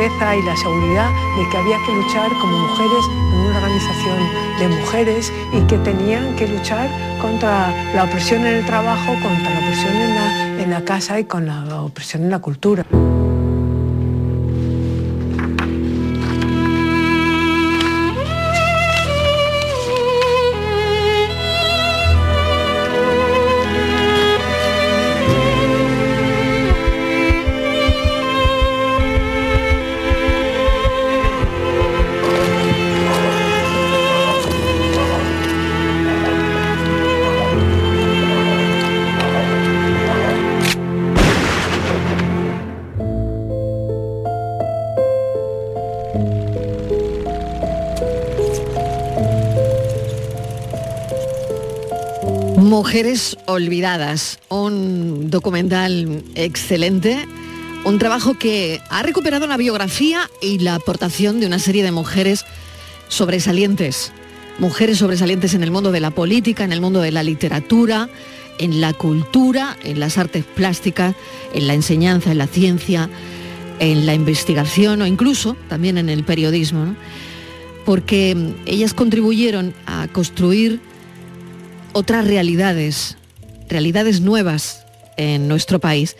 Y la seguridad de que había que luchar como mujeres en una organización de mujeres y que tenían que luchar contra la opresión en el trabajo, contra la opresión en la casa y con la opresión en la cultura. Mujeres Olvidadas, un documental excelente, un trabajo que ha recuperado la biografía y la aportación de una serie de mujeres sobresalientes, mujeres sobresalientes en el mundo de la política, en el mundo de la literatura, en la cultura, en las artes plásticas, en la enseñanza, en la ciencia, en la investigación o incluso también en el periodismo, porque ellas contribuyeron a construir otras realidades, realidades nuevas en nuestro país.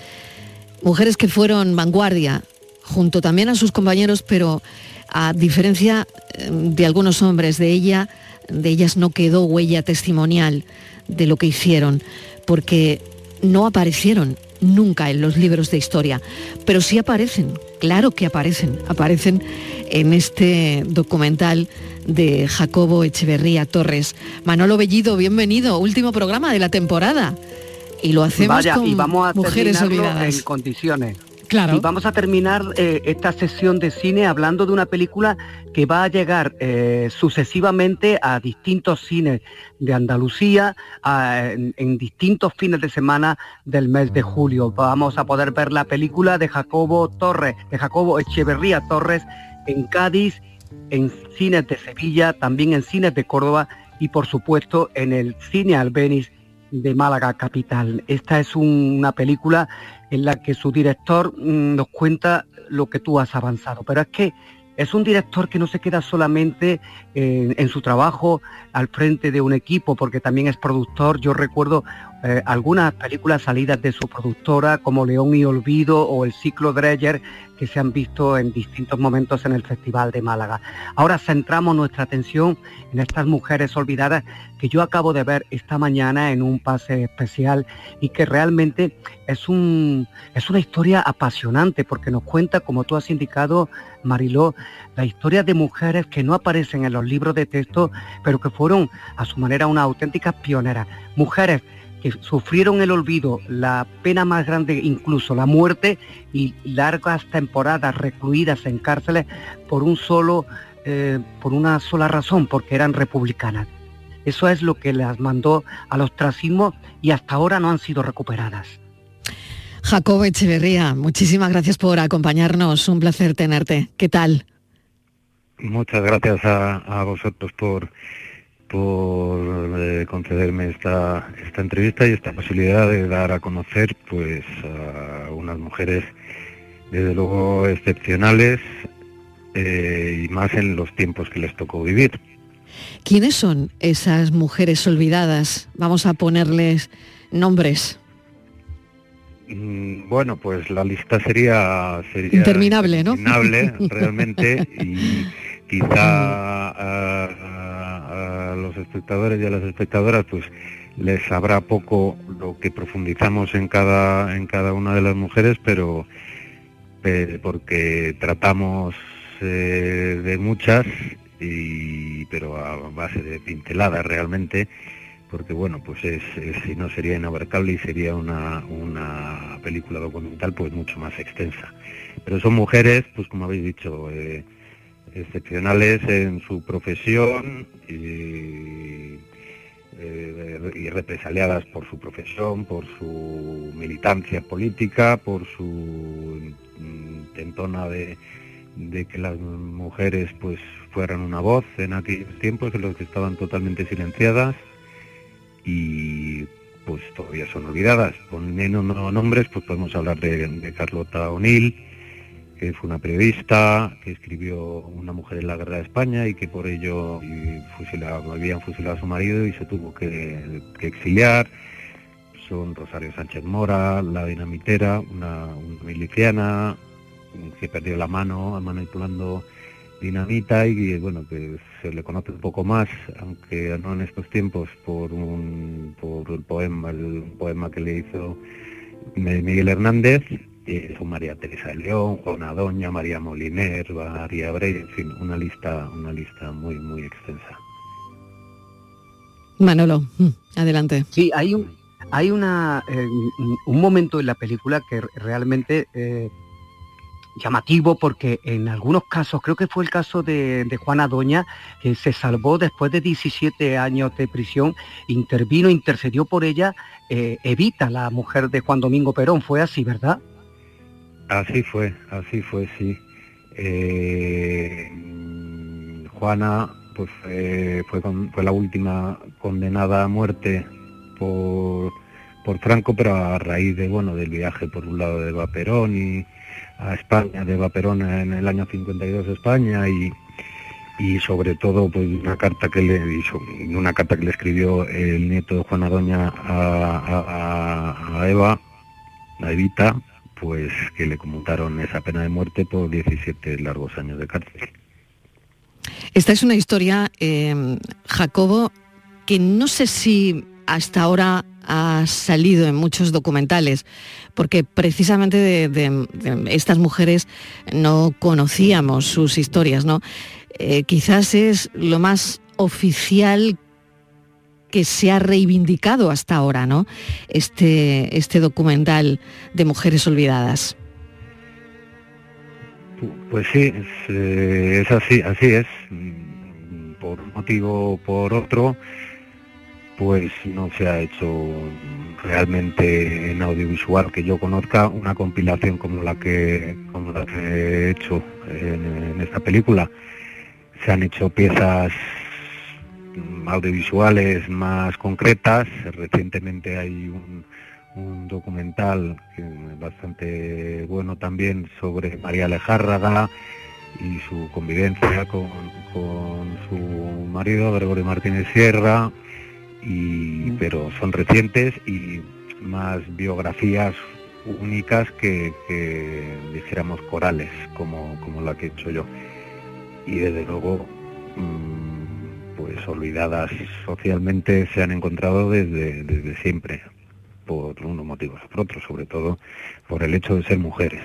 Mujeres que fueron vanguardia, junto también a sus compañeros, pero a diferencia eh, de algunos hombres, de ella, de ellas no quedó huella testimonial de lo que hicieron, porque no aparecieron nunca en los libros de historia, pero sí aparecen, claro que aparecen, aparecen en este documental de Jacobo Echeverría Torres. Manolo Bellido, bienvenido, último programa de la temporada. Y lo hacemos Vaya, con y vamos a mujeres olvidadas. en condiciones. Claro. Y vamos a terminar eh, esta sesión de cine hablando de una película que va a llegar eh, sucesivamente a distintos cines de Andalucía a- en, en distintos fines de semana del mes de julio. Vamos a poder ver la película de Jacobo Torres, de Jacobo Echeverría Torres en Cádiz, en cines de Sevilla, también en cines de Córdoba y por supuesto en el cine Albeniz de Málaga capital. Esta es un- una película en la que su director mm, nos cuenta lo que tú has avanzado, pero es que es un director que no se queda solamente en, en su trabajo al frente de un equipo, porque también es productor. Yo recuerdo eh, algunas películas salidas de su productora, como León y Olvido o El ciclo Dreyer, que se han visto en distintos momentos en el Festival de Málaga. Ahora centramos nuestra atención en estas mujeres olvidadas que yo acabo de ver esta mañana en un pase especial y que realmente es, un, es una historia apasionante porque nos cuenta, como tú has indicado, Mariló, la historia de mujeres que no aparecen en los libros de texto, pero que fueron a su manera unas auténticas pioneras. Mujeres que sufrieron el olvido, la pena más grande, incluso la muerte, y largas temporadas recluidas en cárceles por un solo, eh, por una sola razón, porque eran republicanas. Eso es lo que las mandó al ostracismo y hasta ahora no han sido recuperadas. Jacobo Echeverría, muchísimas gracias por acompañarnos, un placer tenerte. ¿Qué tal? Muchas gracias a, a vosotros por, por eh, concederme esta, esta entrevista y esta posibilidad de dar a conocer pues a unas mujeres desde luego excepcionales eh, y más en los tiempos que les tocó vivir. ¿Quiénes son esas mujeres olvidadas? Vamos a ponerles nombres. Mm, Bueno, pues la lista sería, sería Interminable, ¿no? interminable, realmente y quizá a, a- los espectadores y a las espectadoras pues les sabrá poco lo que profundizamos en cada en cada una de las mujeres, pero porque tratamos eh, de muchas y pero a base de pinceladas realmente porque bueno, pues es, si no sería inabarcable y sería una, película documental pues mucho más extensa. Pero son mujeres, pues como habéis dicho, eh, excepcionales en su profesión y, eh, y, represaliadas por su profesión, por su militancia política, por su intentona de, de que las mujeres pues fueran una voz en aquellos tiempos en los que estaban totalmente silenciadas y pues todavía son olvidadas. Poniendo nombres, pues podemos hablar de, Carlota O'Neill, que fue una periodista, que escribió Una mujer en la guerra de España y que por ello habían fusilado a su marido y se tuvo que, exiliar. Son Rosario Sánchez Mora, la dinamitera, una miliciana que perdió la mano manipulando dinamita y bueno que se le conoce un poco más aunque no en estos tiempos por un por el poema el poema que le hizo Miguel Hernández son María Teresa de León Juana Doña María Moliner María Brey en fin una lista una lista muy muy extensa. Manolo mm, adelante. Sí hay un hay una eh, un momento en la película que realmente eh, llamativo porque en algunos casos, creo que fue el caso de, Juana Doña, que se salvó después de 17 años de prisión, intervino, intercedió por ella, eh, Evita, la mujer de Juan Domingo Perón, fue así, ¿verdad? Así fue, así fue, sí. Eh, Juana pues fue, fue, la última condenada a muerte por, por Franco, pero a raíz de bueno del viaje por un lado de Perón y a España, de Vaperón en el año 52 a España y, y sobre todo pues una carta que le una carta que le escribió el nieto de Juana Doña a, Eva, a Evita, pues que le conmutaron esa pena de muerte por 17 largos años de cárcel. Esta es una historia, eh, Jacobo, que no sé si hasta ahora ha salido en muchos documentales, porque precisamente de, estas mujeres no conocíamos sus historias, ¿no? Eh, quizás es lo más oficial que se ha reivindicado hasta ahora, ¿no? Este, este documental de mujeres olvidadas. Pues sí, es, eh, es así, así es. Por un motivo o por otro, pues no se ha hecho realmente en audiovisual que yo conozca una compilación como la que, como la que he hecho en, esta película. Se han hecho piezas audiovisuales más concretas. Recientemente hay un, documental bastante bueno también sobre María Alejárraga y su convivencia con, con su marido Gregorio Martínez Sierra y, pero son recientes y más biografías únicas que, dijéramos corales, como, como la que he hecho yo. Y desde luego, mm, pues olvidadas socialmente se han encontrado desde, desde siempre, por unos motivos por otros, sobre todo por el hecho de ser mujeres,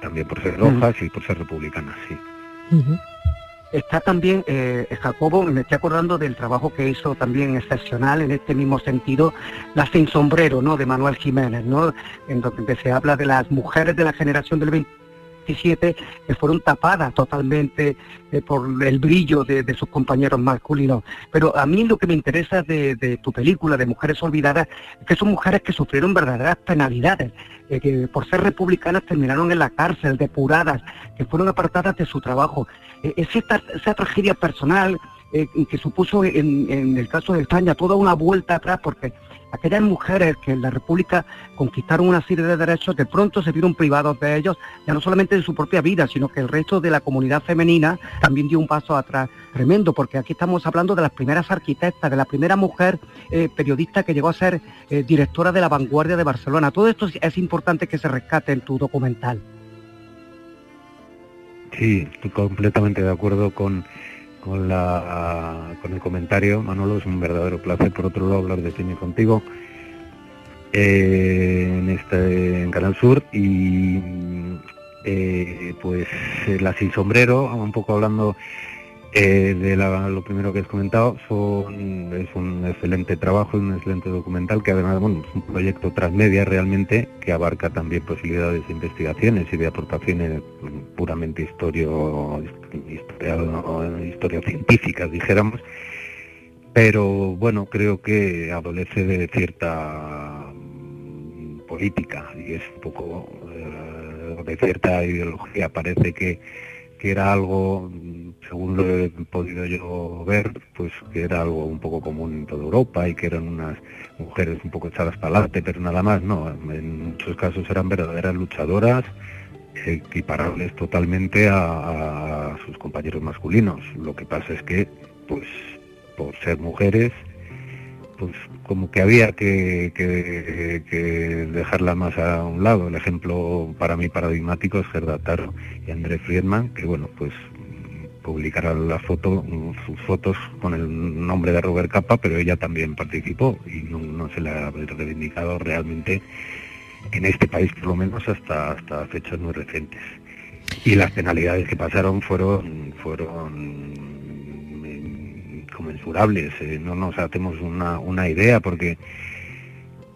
también por ser rojas y por ser republicanas, sí. Está también, eh, Jacobo, me estoy acordando del trabajo que hizo también excepcional en este mismo sentido, La Sin Sombrero, ¿no?, de Manuel Jiménez, ¿no?, en donde se habla de las mujeres de la generación del 20 que fueron tapadas totalmente eh, por el brillo de, sus compañeros masculinos. Pero a mí lo que me interesa de, tu película, de Mujeres Olvidadas, es que son mujeres que sufrieron verdaderas penalidades, eh, que por ser republicanas terminaron en la cárcel, depuradas, que fueron apartadas de su trabajo. Eh, esa tragedia personal que supuso en, en el caso de España toda una vuelta atrás, porque aquellas mujeres que en la República conquistaron una serie de derechos, de pronto se vieron privados de ellos, ya no solamente de su propia vida, sino que el resto de la comunidad femenina también dio un paso atrás tremendo, porque aquí estamos hablando de las primeras arquitectas, de la primera mujer eh, periodista que llegó a ser eh, directora de la vanguardia de Barcelona. Todo esto es importante que se rescate en tu documental. Sí, estoy completamente de acuerdo con con, la, con el comentario. Manolo, es un verdadero placer, por otro lado, hablar de cine contigo eh, en, este, en Canal Sur. Y eh, pues La Sin Sombrero, un poco hablando Eh, de lo primero que has comentado, es un excelente trabajo, un excelente documental que además bueno, es un proyecto transmedia realmente que abarca también posibilidades de investigaciones y de aportaciones puramente historio, historia, científicas, dijéramos. Pero bueno, creo que adolece de cierta mm, política y es un poco eh, de cierta ideología. Parece que, que era algo según lo he podido yo ver, pues que era algo un poco común en toda Europa y que eran unas mujeres un poco echadas para adelante, pero nada más, no, en muchos casos eran verdaderas luchadoras, equiparables totalmente a, sus compañeros masculinos. Lo que pasa es que, pues, por ser mujeres, pues como que había que, que, que, dejarla más a un lado. El ejemplo para mí paradigmático es Gerda Taro y André Friedman, que bueno, pues publicará la foto, sus fotos con el nombre de Robert Capa, pero ella también participó y no, se le ha reivindicado realmente en este país, por lo menos hasta, hasta fechas muy recientes. Y las penalidades que pasaron fueron, fueron inconmensurables, eh, no nos hacemos una, una idea porque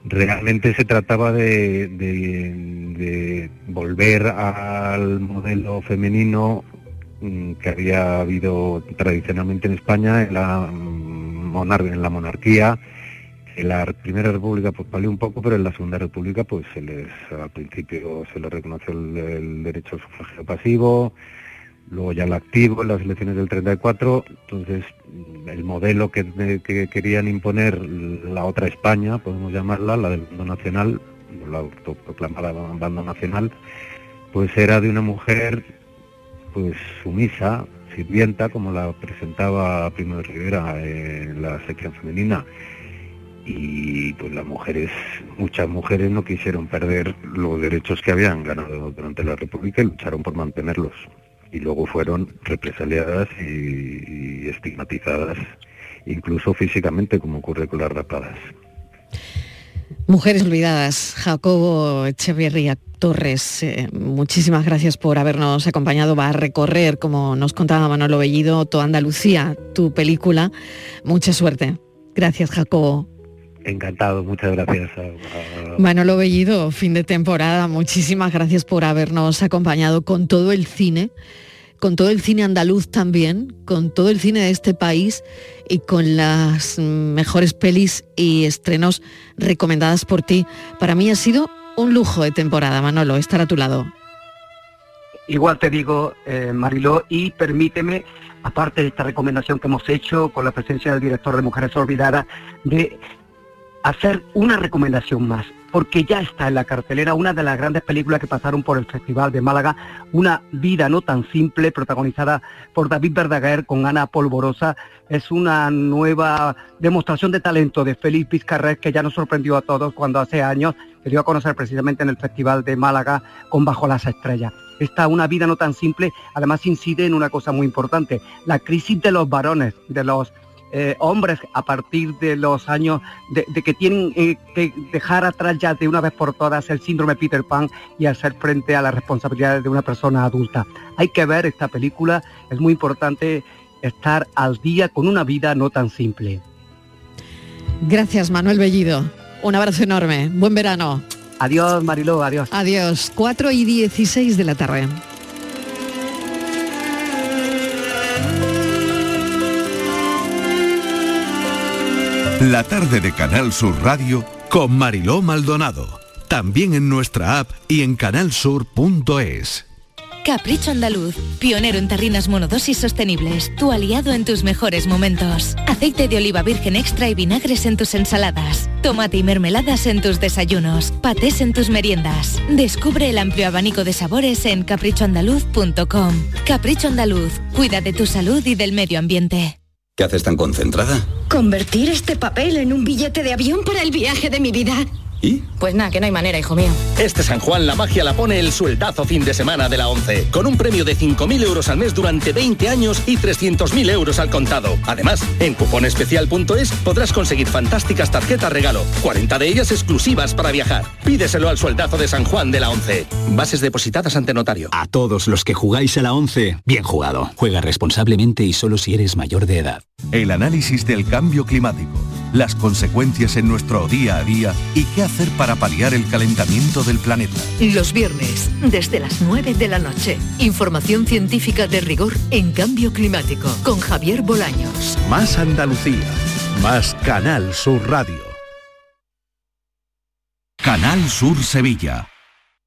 realmente se trataba de, de, volver al modelo femenino Mm, que había habido tradicionalmente en España, en la, mm, en la monarquía. En la Primera República pues valió un poco, pero en la Segunda República pues se les, al principio se les reconoció el, derecho al sufragio pasivo, luego ya el activo en las elecciones del 34, entonces mm, el modelo que, que querían imponer la otra España, podemos llamarla, la del bando nacional, la autoproclamada bando nacional, pues era de una mujer pues sumisa, sirvienta, como la presentaba Primo de Rivera en la sección femenina. Y pues las mujeres, muchas mujeres no quisieron perder los derechos que habían ganado durante la República y lucharon por mantenerlos. Y luego fueron represaliadas y, estigmatizadas, incluso físicamente, como ocurre con las rapadas. Mujeres olvidadas, Jacobo Echeverría Torres, eh, muchísimas gracias por habernos acompañado. Va a recorrer, como nos contaba Manolo Bellido, toda Andalucía, tu película. Mucha suerte. Gracias, Jacobo. Encantado, muchas gracias. Manolo Bellido, fin de temporada, muchísimas gracias por habernos acompañado con todo el cine con todo el cine andaluz también, con todo el cine de este país y con las mejores pelis y estrenos recomendadas por ti. Para mí ha sido un lujo de temporada, Manolo, estar a tu lado. Igual te digo, eh, Mariló, y permíteme, aparte de esta recomendación que hemos hecho con la presencia del director de Mujeres Olvidadas, de hacer una recomendación más porque ya está en la cartelera una de las grandes películas que pasaron por el Festival de Málaga, Una vida no tan simple, protagonizada por David Verdaguer con Ana Polvorosa. Es una nueva demostración de talento de Félix Vizcarret que ya nos sorprendió a todos cuando hace años se dio a conocer precisamente en el Festival de Málaga con Bajo las Estrellas. Esta Una vida no tan simple además incide en una cosa muy importante, la crisis de los varones, de los eh, hombres a partir de los años de, que tienen eh, que dejar atrás ya de una vez por todas el síndrome Peter Pan y hacer frente a las responsabilidades de una persona adulta. Hay que ver esta película, es muy importante estar al día con una vida no tan simple. Gracias Manuel Bellido, un abrazo enorme, buen verano. Adiós Mariló, adiós. Adiós, 4 y 16 de la tarde. La tarde de Canal Sur Radio con Mariló Maldonado. También en nuestra app y en canalsur.es. Capricho Andaluz, pionero en tarrinas monodosis sostenibles, tu aliado en tus mejores momentos. Aceite de oliva virgen extra y vinagres en tus ensaladas. Tomate y mermeladas en tus desayunos. Patés en tus meriendas. Descubre el amplio abanico de sabores en caprichoandaluz.com. Capricho Andaluz, cuida de tu salud y del medio ambiente. ¿Qué haces tan concentrada? Convertir este papel en un billete de avión para el viaje de mi vida. ¿Y? Pues nada, que no hay manera, hijo mío. Este San Juan la magia la pone el sueldazo fin de semana de la 11, con un premio de 5.000 euros al mes durante 20 años y 300.000 euros al contado. Además, en cuponespecial.es podrás conseguir fantásticas tarjetas regalo, 40 de ellas exclusivas para viajar. Pídeselo al sueldazo de San Juan de la 11. Bases depositadas ante notario. A todos los que jugáis a la 11, bien jugado. Juega responsablemente y solo si eres mayor de edad. El análisis del cambio climático, las consecuencias en nuestro día a día y qué hacer para paliar el calentamiento del planeta. Los viernes, desde las 9 de la noche, información científica de rigor en cambio climático con Javier Bolaños. Más Andalucía, más Canal Sur Radio. Canal Sur Sevilla.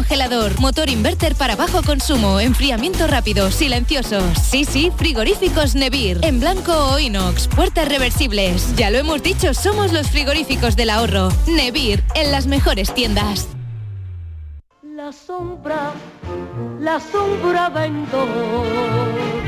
congelador, motor inverter para bajo consumo, enfriamiento rápido, silenciosos. Sí, sí, frigoríficos Nevir. En blanco o inox, puertas reversibles. Ya lo hemos dicho, somos los frigoríficos del ahorro. Nevir, en las mejores tiendas. La sombra, la sombra ventó.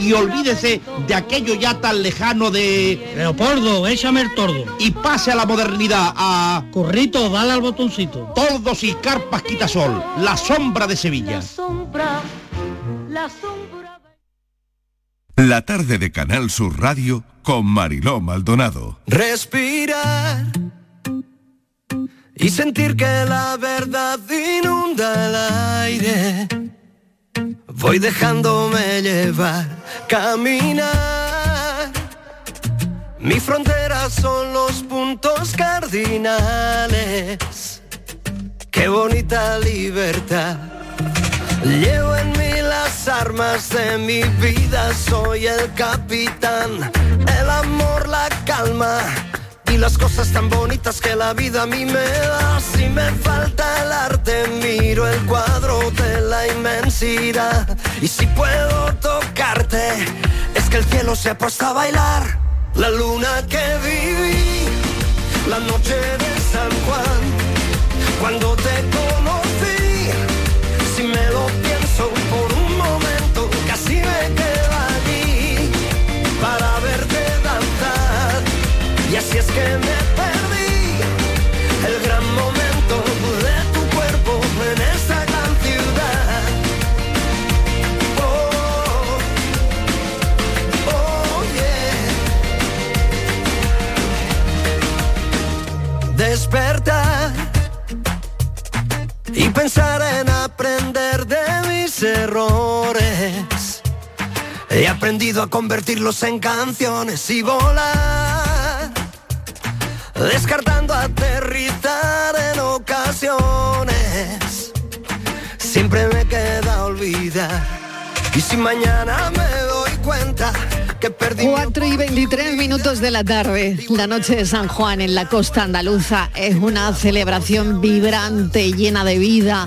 y olvídese de aquello ya tan lejano de Leopoldo, échame el tordo. y pase a la modernidad a Corrito, dale al botoncito. Tordos y Carpas Quitasol, la sombra de Sevilla. Sombra, la sombra. La tarde de Canal Sur Radio con Mariló Maldonado. Respirar y sentir que la verdad inunda el aire. Voy dejándome llevar, caminar. Mi frontera son los puntos cardinales. Qué bonita libertad. Llevo en mí las armas de mi vida, soy el capitán. El amor, la calma y las cosas tan bonitas que la vida a mí me da. Si me falta el arte, miro el cuadro de la inmensidad. Y si puedo es que el cielo se ha puesto a bailar. La luna que viví, la noche de San Juan, cuando te conocí, si me lo pienso por un momento, casi me quedo allí. Para verte danzar. Y así es que Y pensar en aprender de mis errores. He aprendido a convertirlos en canciones y volar, descartando aterrizar en ocasiones. Siempre me queda olvidar. Y si mañana me doy cuenta 4 y 23 minutos de la tarde, la noche de San Juan en la costa andaluza es una celebración vibrante, llena de vida.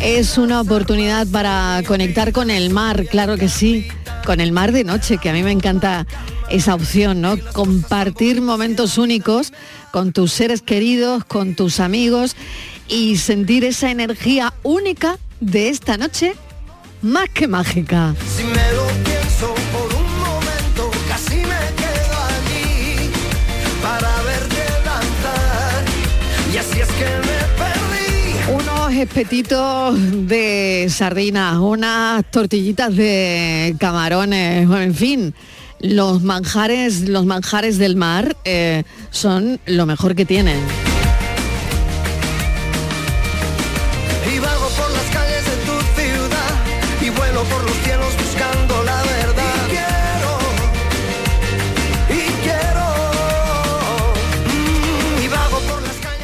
Es una oportunidad para conectar con el mar, claro que sí, con el mar de noche, que a mí me encanta esa opción, ¿no? Compartir momentos únicos con tus seres queridos, con tus amigos y sentir esa energía única de esta noche más que mágica. Si me lo espetitos de sardinas, unas tortillitas de camarones, en fin. Los manjares, los manjares del mar eh, son lo mejor que tienen.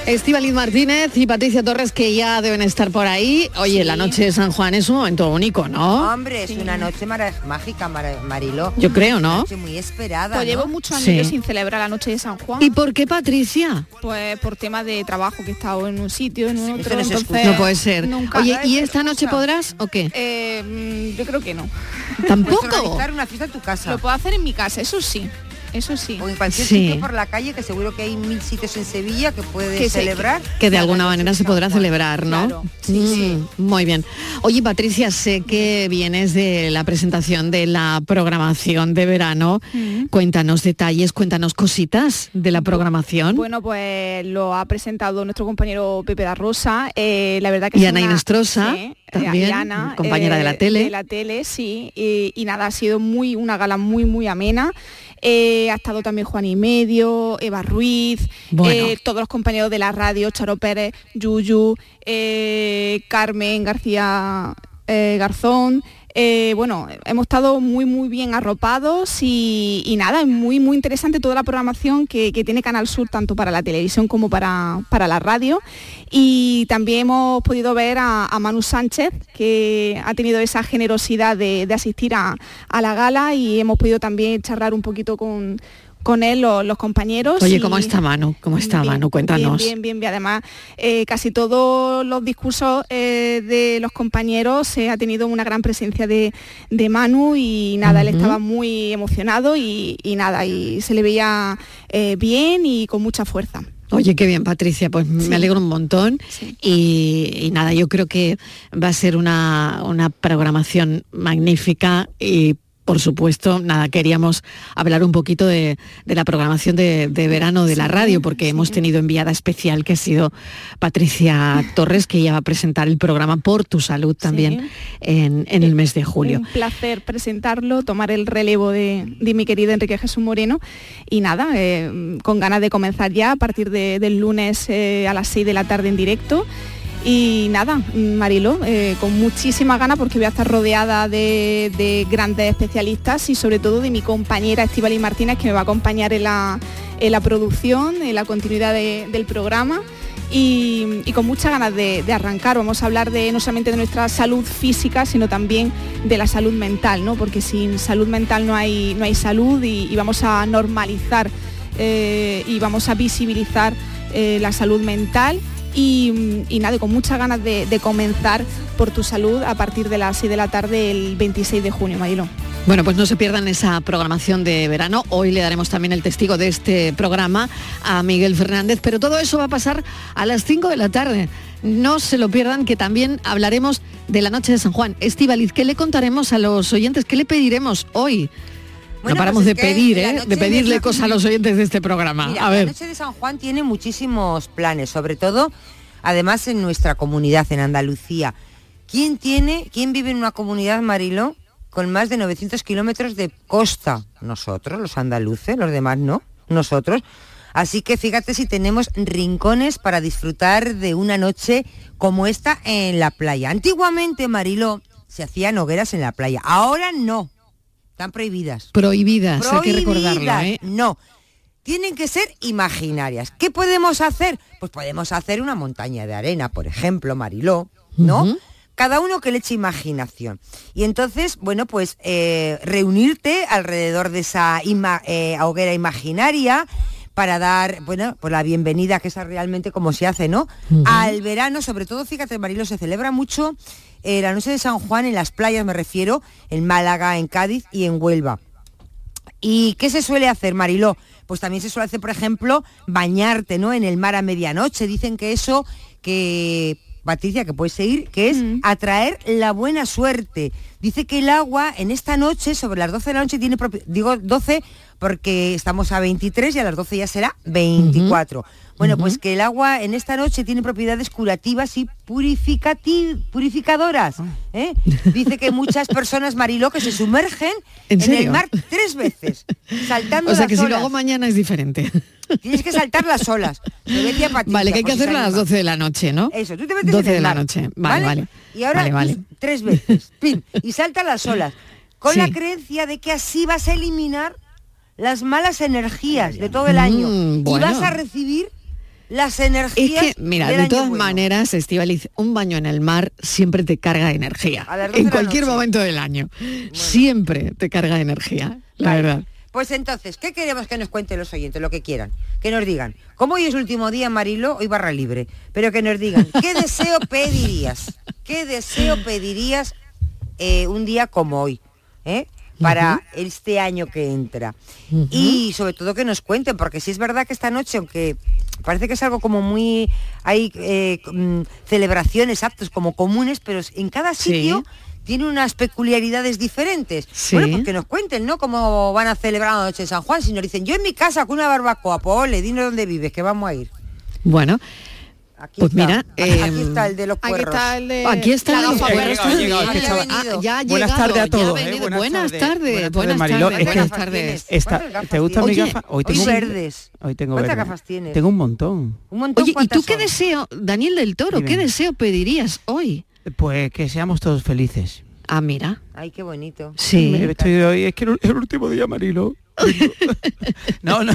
Estivaliz Martínez y Patricia Torres que ya deben estar por ahí. Oye, la noche de San Juan es un momento único, ¿no? Hombre, es una noche mara- mágica, Mara- Mariló. Yo creo, ¿no? Una noche muy esperada. Pues ¿no? llevo muchos años Sí. sin celebrar la noche de San Juan. ¿Y por qué Patricia? Pues por tema de trabajo, que he estado en un sitio, en otro, no entonces... No puede ser. nunca- Oye, ¿y esta noche podrás o qué? Eh, mm, yo creo que no. ¿Tampoco? Puedes organizar una fiesta en tu casa. Lo puedo hacer en mi casa, eso sí. Eso sí. O en cualquier Sí. sitio por la calle, que seguro que hay mil sitios en Sevilla que puedes Que se- celebrar. Que de alguna manera se podrá celebrar, ¿no? Claro, sí, Mm, Muy bien. Oye, Patricia, sé que vienes de la presentación de la programación de verano. Cuéntanos detalles, cuéntanos cositas de la programación. Bueno, pues lo ha presentado nuestro compañero Pepe da Rosa. eh, la verdad que Y es Ana una- Inestrosa, sí, también, Ana, compañera de la tele. De la tele, sí. Y, y nada, ha sido muy una gala muy, muy amena. Eh, ha estado también Juan y Medio, Eva Ruiz, Bueno. eh, todos los compañeros de la radio, Charo Pérez, Yuyu, eh, Carmen García Garzón. Eh, bueno, hemos estado muy muy bien arropados y, nada, es muy muy interesante toda la programación que, tiene Canal Sur tanto para la televisión como para, para la radio. Y también hemos podido ver a, a Manu Sánchez, que ha tenido esa generosidad de, asistir a la gala y hemos podido también charlar un poquito con, con él, los, los compañeros. Oye, ¿cómo está Manu? ¿Cómo está Manu? Cuéntanos. Bien, bien, bien. Además, eh, casi todos los discursos eh, de los compañeros se ha tenido una gran presencia de, de Manu y nada, él estaba muy emocionado y, y nada, y se le veía eh, bien y con mucha fuerza. Oye, qué bien, Patricia, pues me alegro un montón y, y nada, yo creo que va a ser una, una programación magnífica y por supuesto, nada, queríamos hablar un poquito de, de la programación de, de verano de la radio, porque hemos tenido enviada especial que ha sido Patricia Torres, que ella va a presentar el programa Por tu Salud también en, en el mes de julio. Un placer presentarlo, tomar el relevo de, de mi querido Enrique Jesús Moreno y nada, eh, con ganas de comenzar ya a partir de- del lunes eh, a las 6 de la tarde en directo. Y nada, Marilo, eh, con muchísima ganas porque voy a estar rodeada de, de grandes especialistas y sobre todo de mi compañera Estivali Martínez que me va a acompañar en la, en la producción, en la continuidad de- del programa y, con muchas ganas de, arrancar. Vamos a hablar no solamente de nuestra salud física, sino también de la salud mental, ¿no? porque sin salud mental no hay, no hay salud y, y vamos a normalizar eh, y vamos a visibilizar eh, la salud mental. Y, y nada, con muchas ganas de, comenzar por tu salud a partir de las 6 de la tarde el 26 de junio, Marilo. Bueno, pues no se pierdan esa programación de verano. Hoy le daremos también el testigo de este programa a Miguel Fernández, pero todo eso va a pasar a las 5 de la tarde. No se lo pierdan, que también hablaremos de la noche de San Juan. Estivaliz, ¿qué le contaremos a los oyentes? ¿Qué le pediremos hoy? Bueno, no paramos pues es de pedir, ¿eh? De pedirle de- cosas a los oyentes de este programa. Mira, a la noche de San Juan tiene muchísimos planes, sobre todo, además en nuestra comunidad, en Andalucía. ¿Quién tiene, quién vive en una comunidad, Marilo, con más de 900 kilómetros de costa? Nosotros, los andaluces, los demás no, nosotros. Así que fíjate si tenemos rincones para disfrutar de una noche como esta en la playa. Antiguamente, Marilo, se hacían hogueras en la playa. Ahora no. Están prohibidas. Prohibidas, hay que recordarlo. ¿eh? No. Tienen que ser imaginarias. ¿Qué podemos hacer? Pues podemos hacer una montaña de arena, por ejemplo, Mariló, ¿no? Cada uno que le eche imaginación. Y entonces, bueno, pues eh, reunirte alrededor de esa ima- eh, hoguera imaginaria para dar, bueno, pues la bienvenida, que es realmente como se hace, ¿no? Al verano, sobre todo, fíjate, Marilo, se celebra mucho eh, la noche de San Juan en las playas, me refiero, en Málaga, en Cádiz y en Huelva. ¿Y qué se suele hacer, Mariló? Pues también se suele hacer, por ejemplo, bañarte, ¿no? En el mar a medianoche. Dicen que eso, que Patricia, que puedes seguir, que es atraer la buena suerte. Dice que el agua en esta noche, sobre las 12 de la noche, tiene digo 12 porque estamos a 23 y a las 12 ya será 24. Bueno, pues que el agua en esta noche tiene propiedades curativas y purificadoras. ¿eh? Dice que muchas personas, Mariló, que se sumergen ¿En el mar tres veces, saltando O sea las que si lo hago mañana es diferente. Tienes que saltar las olas. Patricia, Vale, que hay que hacerlo a las anima. 12 de la noche, ¿no? Eso, tú te metes 12 en el de la mar, noche. Vale, vale. Y ahora Vale, vale. tres veces, pim, y salta las olas. Con Sí. la creencia de que así vas a eliminar las malas energías de todo el año. Mm, Y bueno. vas a recibir las energías. Es que, mira, de todas bueno. maneras, Estivaliz, un baño en el mar siempre te carga energía. A las doce En de cualquier momento del año. Siempre te carga energía, la Vale. verdad. Pues entonces, ¿qué queremos que nos cuenten los oyentes? Lo que quieran. Que nos digan, como hoy es el último día, Marilo, hoy barra libre, pero que nos digan, ¿qué deseo pedirías? ¿Qué deseo pedirías eh, un día como hoy? ¿eh? para este año que entra. Y sobre todo que nos cuenten, porque si es verdad que esta noche, aunque parece que es algo como muy... Hay eh, mm, celebraciones, actos como comunes, pero en cada sitio tiene unas peculiaridades diferentes. Sí. Bueno, pues que nos cuenten, ¿no? Cómo van a celebrar la noche de San Juan. Si nos dicen, yo en mi casa con una barbacoa, pues ole, dinos dónde vives, que vamos a ir. Bueno, pues está. mira, Aquí- aquí em, está el de los Aquí está el de... Aquí está el los puerros ya ha Buenas tardes a ya todos, ¿eh? Buenas Buenas tardes. Buenas tardes, ¿Te gustan mis gafas? Hoy tengo verdes. Hoy tengo ¿Cuántas verdes. gafas tienes? Tengo un montón. Un montón. Oye, ¿y ¿cuántas tú qué son? deseo, Daniel del Toro, qué deseo pedirías hoy? Pues que seamos todos felices. Ah, mira. Ay, qué bonito. Sí. Me- Estoy hoy, es que es el último día, Marilo. no, no.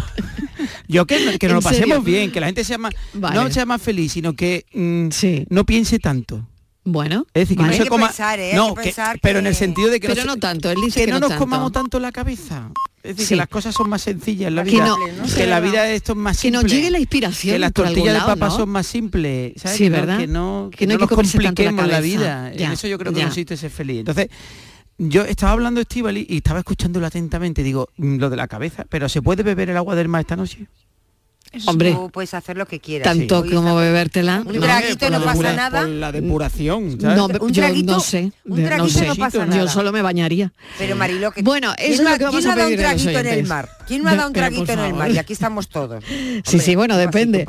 Yo que, que ¿En nos lo pasemos serio? bien, que la gente sea más, Vale. no sea más feliz, sino que mm, no piense tanto. Bueno, Es decir, que vale. no se Hay que coma. pensar, ¿eh? Hay no, que que- pensar pero en el que- sentido de que Pero se- no tanto, él dice que, no, nos tanto. comamos tanto la cabeza. Es decir, Sí. que las cosas son más sencillas en la Que vida. no- que la vida de esto es más Que simple. nos llegue la inspiración Que las tortillas de papa ¿no? son más simples. ¿sabes? Sí, Que no- ¿verdad? Que no, Que no nos que la compliquemos la, cabeza. vida. Ya, en eso yo creo que ya. consiste ser feliz. Entonces, yo estaba hablando de Estivali y estaba escuchándolo atentamente. Digo, mm, lo de la cabeza, pero ¿se puede beber el agua del mar esta noche? Hombre, Tú puedes hacer lo que quieras. tanto como bebértela. Un traguito no pasa nada. Por la depuración. ¿sabes? No, Un yo traguito- no sé, un no traguito sé. no pasa Yo nada. solo me bañaría. Pero Mariló, que Bueno, ¿quién eso es lo ha- que vamos ¿quién no a ha dado un traguito en el mar? ¿Quién no ha dado un traguito en el mar? Y aquí estamos todos. Sí, sí, bueno, depende.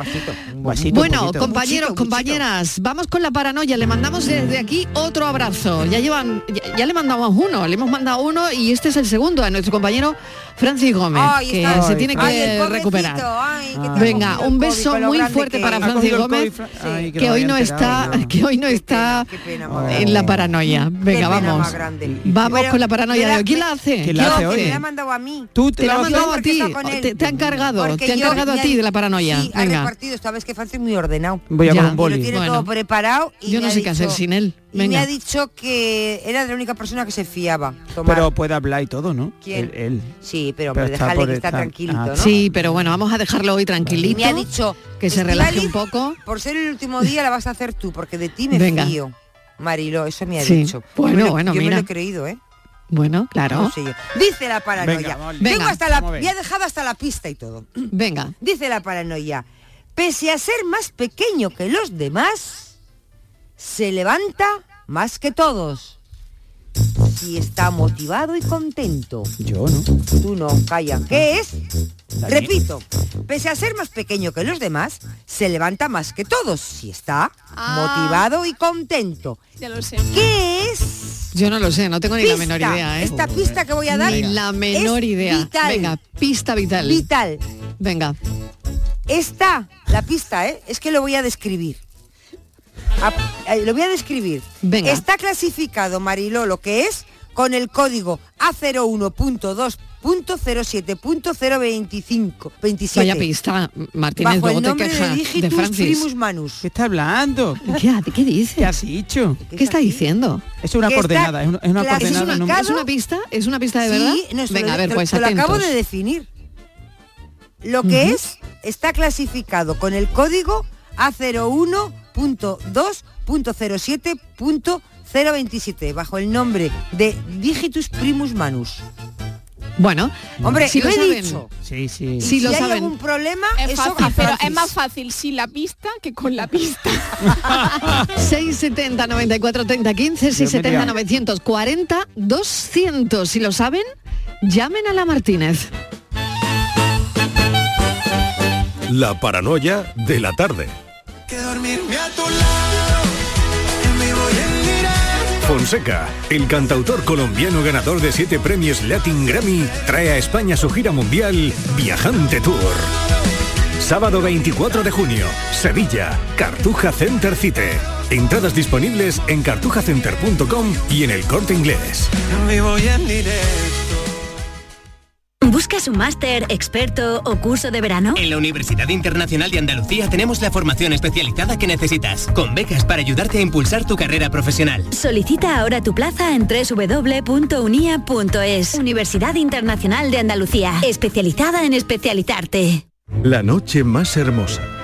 Bueno, poquito. compañeros, Muchito, compañeras, vamos con la paranoia. Le mandamos desde aquí otro abrazo. Ya llevan, ya, ya le mandamos uno, le hemos mandado uno y este es el segundo a nuestro compañero Francis Gómez, Ay, que se tiene que Ay, recuperar. Ha Venga, un beso muy fuerte para Francis Gómez, que hoy no está, que hoy no está Qué pena, Oh. madre. en la paranoia. Venga, vamos. Vamos Pero con la paranoia de la- hoy. ¿Quién la hace? ¿Quién la ¿Quién hace hoy? Me la ha mandado a mí. Tú Te la ha mandado a ti, te, te ha encargado, Porque te ha encargado a ti de la paranoia. Sí, ha repartido, esta vez que Francis es muy ordenado. Voy a con un lo boli. tiene Bueno. todo preparado y Yo no sé qué hacer sin él. Y me ha dicho que era la única persona que se fiaba. Tomar. Pero puede hablar y todo, ¿no? ¿Quién? Él. él. Sí, pero, Pero está por que está estar- tranquilito, ah, ¿no? Sí, pero bueno, vamos a dejarlo hoy Y tranquilito. me ha dicho que se relaje un "Estivali, poco. Por ser el último día la vas a hacer tú, porque de ti me Venga. fío. Marilo, eso me ha Sí. dicho. Bueno, me lo- bueno, yo me mira. lo he creído, ¿eh? Bueno, claro. No sé yo. Dice la paranoia. Venga, hasta la, vamos a ver. me ha dejado hasta la pista y todo. Venga. Dice la paranoia. Pese a ser más pequeño que los demás, se levanta más que todos. Si está motivado y contento. Yo, ¿no? Tú no, calla. ¿Qué es? Repito, pese a ser más pequeño que los demás, se levanta más que todos si está Ah. motivado y contento. Ya lo sé. ¿Qué es? Yo no lo sé, no tengo ni la menor idea, ¿eh? Esta pista que voy a dar Ni la menor es idea. vital. Venga, pista vital. Vital. Venga. Esta, la pista, ¿eh? es que lo voy a describir. A- eh, lo voy a describir. Venga. Está clasificado, Mariló, lo que es con el código A01.2.07.025. 27. Vaya pista, Martínez, Bajo luego el te nombre quejas de de, Digitus Francis. Primus Manus. ¿Qué está hablando? ¿Qué, qué dice? ¿Qué has dicho? ¿Qué está diciendo? Es una coordenada, es una, es una clasificado- ¿Es coordenada. ¿Es una pista? ¿Es una pista de verdad? Sí, no, se lo- Venga, a ver, te- pues te lo acabo de definir. Lo que es está clasificado con el código A01.2.07.027 bajo el nombre de Digitus Primus Manus. Bueno, Hombre, si lo lo he saben, dicho. Sí, sí. Si si lo hay saben. algún problema, Es eso fácil, a pero es más fácil sin la pista que con la pista. 670 94 30 15 670 liado. 940 200 si lo saben llamen a la Martínez La paranoia de la tarde. Fonseca, el cantautor colombiano ganador de siete premios Latin Grammy, trae a España su gira mundial Viajante Tour. Sábado 24 de junio, Sevilla, Cartuja Center Cite. Entradas disponibles en cartujacenter.com y en el corte inglés. Busca ¿Buscas un máster, experto o curso de verano? En la Universidad Internacional de Andalucía tenemos la formación especializada que necesitas, con becas para ayudarte a impulsar tu carrera profesional. Solicita ahora tu plaza en www.unia.es. Universidad Internacional de Andalucía, especializada en especializarte. La noche más hermosa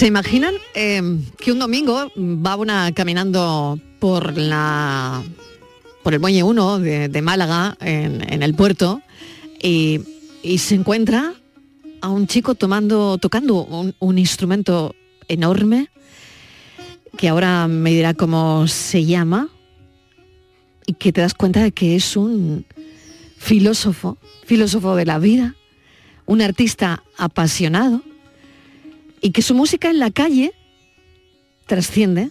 ¿Se imaginan eh, que un domingo va una caminando por la por el muelle 1 de, Málaga, en, el puerto, y, y se encuentra a un chico tomando, tocando un, un instrumento enorme, que ahora me dirá cómo se llama, y que te das cuenta de que es un filósofo, filósofo de la vida, un artista apasionado, y que su música en la calle trasciende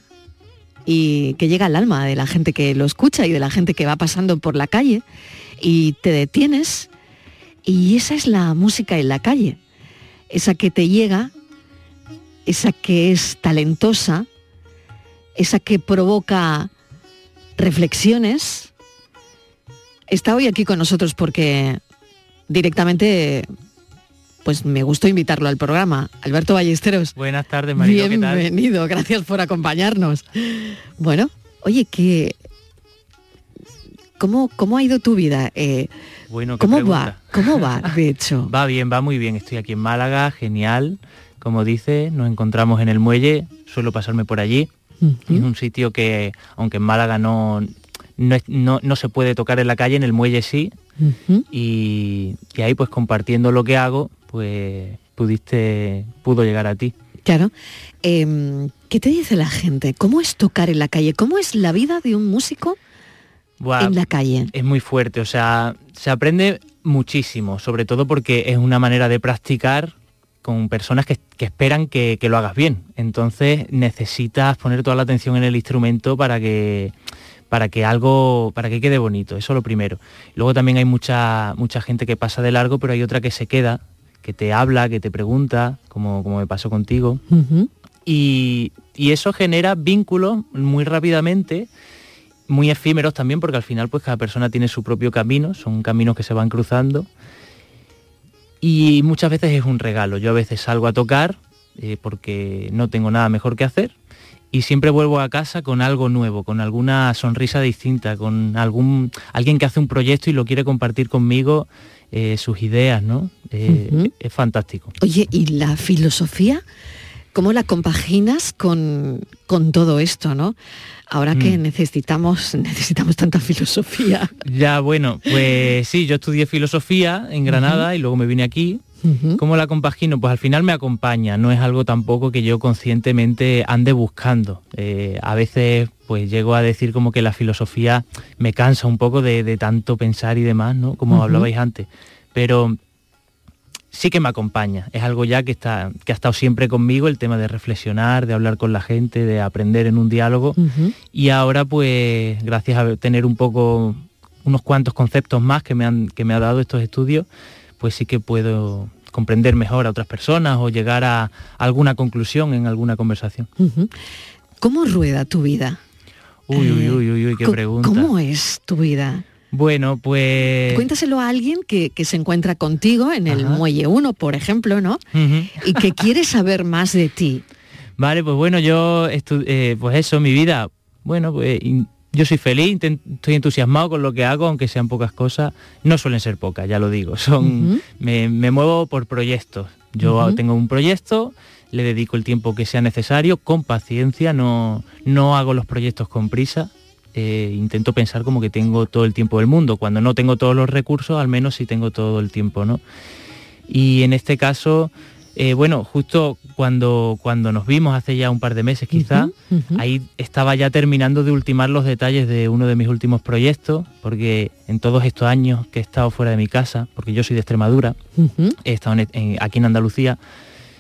y que llega al alma de la gente que lo escucha y de la gente que va pasando por la calle y te detienes y esa es la música en la calle, esa que te llega, esa que es talentosa, esa que provoca reflexiones. Está hoy aquí con nosotros porque directamente pues me gustó invitarlo al programa. Alberto Ballesteros. Buenas tardes, María. Bienvenido, gracias por acompañarnos. Bueno, oye, que ¿Cómo, ¿Cómo ha ido tu vida? Eh, bueno, ¿qué ¿Cómo pregunta? va? ¿Cómo va, de hecho? Va bien, va muy bien. Estoy aquí en Málaga, genial. Como dice, nos encontramos en el muelle, suelo pasarme por allí. Es un sitio que, aunque en Málaga no, no- no se puede tocar en la calle, en el muelle sí. Y, y ahí pues compartiendo lo que hago, pues pudiste, pudo llegar a ti. Claro. Em, ¿Qué te dice la gente? ¿Cómo es tocar en la calle? ¿Cómo es la vida de un músico Buah, en la calle? Es muy fuerte, o sea, se aprende muchísimo, sobre todo porque es una manera de practicar con personas que, que esperan que, que lo hagas bien. Entonces necesitas poner toda la atención en el instrumento para que para que algo, para que quede bonito, eso lo primero. Luego también hay mucha, mucha gente que pasa de largo, pero hay otra que se queda, que te habla, que te pregunta, como, como me pasó contigo. Y, y eso genera vínculos muy rápidamente, muy efímeros también, porque al final pues cada persona tiene su propio camino, son caminos que se van cruzando. Y muchas veces es un regalo. Yo a veces salgo a tocar eh, porque no tengo nada mejor que hacer y siempre vuelvo a casa con algo nuevo, con alguna sonrisa distinta, con algún alguien que hace un proyecto y lo quiere compartir conmigo eh, sus ideas, ¿no? Eh. Es fantástico. Oye, ¿y la filosofía? ¿Cómo la compaginas con, con todo esto, no? Ahora que Mm. necesitamos, necesitamos tanta filosofía. Ya, bueno, pues sí, yo estudié filosofía en Granada y luego me vine aquí. ¿Cómo la compagino? Pues al final me acompaña, no es algo tampoco que yo conscientemente ande buscando. Eh, a veces pues llego a decir como que la filosofía me cansa un poco de, de tanto pensar y demás, ¿no? Como hablabais antes. Pero sí que me acompaña, es algo ya que, está, que ha estado siempre conmigo, el tema de reflexionar, de hablar con la gente, de aprender en un diálogo. Y ahora, pues, gracias a tener un poco, unos cuantos conceptos más que me han, que me ha dado estos estudios, pues sí que puedo comprender mejor a otras personas o llegar a alguna conclusión en alguna conversación. ¿Cómo rueda tu vida? Uy, uy, uy, uy, uy, qué pregunta. ¿Cómo es tu vida? Bueno, pues... Cuéntaselo a alguien que, que se encuentra contigo en el Muelle 1, por ejemplo, ¿no? Y que quiere saber más de ti. Vale, pues bueno, yo, eh, pues eso, mi vida, bueno, pues in- yo soy feliz, estoy entusiasmado con lo que hago, aunque sean pocas cosas, no suelen ser pocas, ya lo digo, son, me, me muevo por proyectos. Yo tengo un proyecto, le dedico el tiempo que sea necesario, con paciencia, no, no hago los proyectos con prisa. eh, intento pensar como que tengo todo el tiempo del mundo. Cuando no tengo todos los recursos, al menos sí tengo todo el tiempo, ¿no? Y en este caso, eh, bueno, justo cuando, cuando nos vimos hace ya un par de meses quizá, ahí estaba ya terminando de ultimar los detalles de uno de mis últimos proyectos, porque en todos estos años que he estado fuera de mi casa, porque yo soy de Extremadura, he estado en- en- aquí en Andalucía,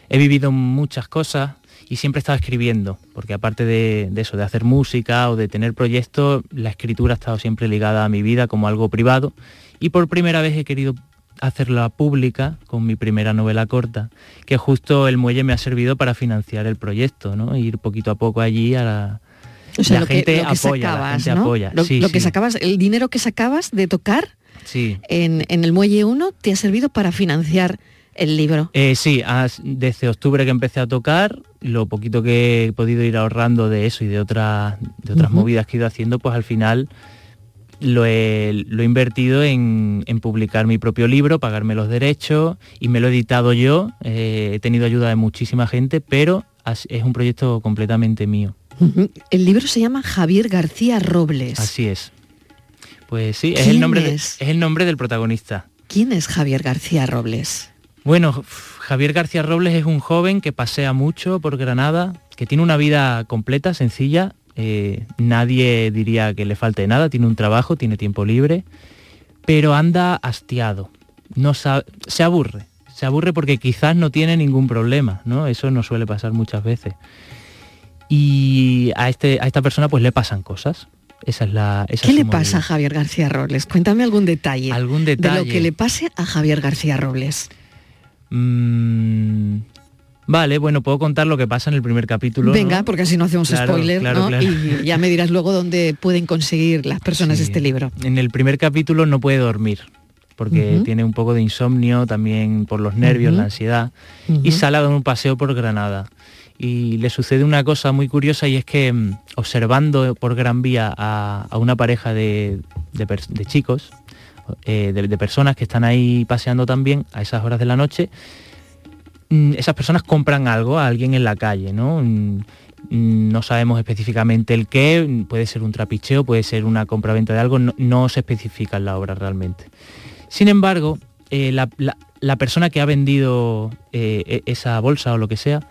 he vivido muchas cosas y siempre he estado escribiendo, porque aparte de, de eso, de hacer música o de tener proyectos, la escritura ha estado siempre ligada a mi vida como algo privado y por primera vez he querido hacerla pública con mi primera novela corta, que justo el muelle me ha servido para financiar el proyecto, ¿no? Ir poquito a poco allí a la, O sea, la lo que, gente que apoya, la gente ¿no? apoya. Lo, Sí, lo que sacabas, el dinero que sacabas de tocar Sí. en, en el Muelle 1 te ha servido para financiar el libro. Eh, sí, desde octubre que empecé a tocar, lo poquito que he podido ir ahorrando de eso y de otras, de otras movidas que he ido haciendo, pues al final lo he, lo he invertido en, en publicar mi propio libro, pagarme los derechos y me lo he editado yo. Eh, he tenido ayuda de muchísima gente, pero es un proyecto completamente mío. El libro se llama Javier García Robles. Así es. Pues sí, es ¿Quién el, nombre de- es? el nombre del protagonista. ¿Quién es Javier García Robles? Bueno, Javier García Robles es un joven que pasea mucho por Granada, que tiene una vida completa, sencilla. Eh, nadie diría que le falte nada, tiene un trabajo, tiene tiempo libre, pero anda hastiado. No sa- se aburre. Se aburre porque quizás no tiene ningún problema, ¿no? Eso no suele pasar muchas veces. Y a, este, a esta persona pues le pasan cosas. Esa es la... esa ¿Qué es le pasa a. Javier García Robles? Cuéntame algún detalle. Algún De detalle. lo que le pase a Javier García Robles. Mm, vale, bueno, puedo contar lo que pasa en el primer capítulo. Venga, ¿no? porque así no hacemos Claro, spoiler, claro, ¿no? claro. Y ya me dirás luego dónde pueden conseguir las personas Sí. este libro. En el primer capítulo no puede dormir, porque tiene un poco de insomnio, también por los nervios, la ansiedad, y sale a dar un paseo por Granada. Y le sucede una cosa muy curiosa y es que mm, observando por Gran Vía a, a una pareja de, de pers- de chicos, eh, de, de personas que están ahí paseando también a esas horas de la noche, esas personas compran algo a alguien en la calle, ¿no? Mm, mm, No sabemos específicamente el qué, mm, puede ser un trapicheo, puede ser una compra-venta de algo, no, se especifica en la obra realmente. Sin embargo, eh, la, persona que ha vendido eh, e- esa bolsa o lo que sea,